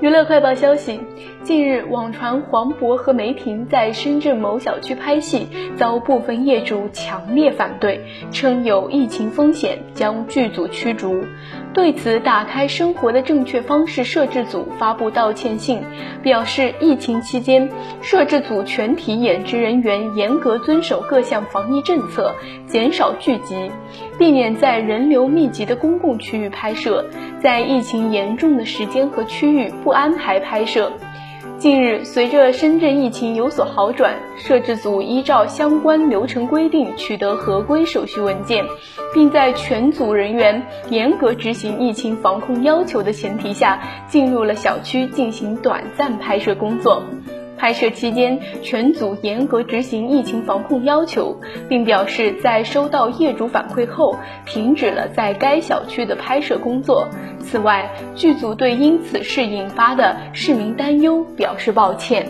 娱乐快报消息：近日，网传黄渤和梅婷在深圳某小区拍戏，遭部分业主强烈反对，称有疫情风险，将剧组驱逐。对此，打开生活的正确方式摄制组发布道歉信，表示疫情期间，摄制组全体演职人员严格遵守各项防疫政策，减少聚集，避免在人流密集的公共区域拍摄，在疫情严重的时间和区域不安排拍摄。近日，随着深圳疫情有所好转，摄制组依照相关流程规定取得合规手续文件，并在全组人员严格执行疫情防控要求的前提下，进入了小区进行短暂拍摄工作。拍摄期间，全组严格执行疫情防控要求，并表示在收到业主反馈后，停止了在该小区的拍摄工作。此外，剧组对因此事引发的市民担忧表示抱歉。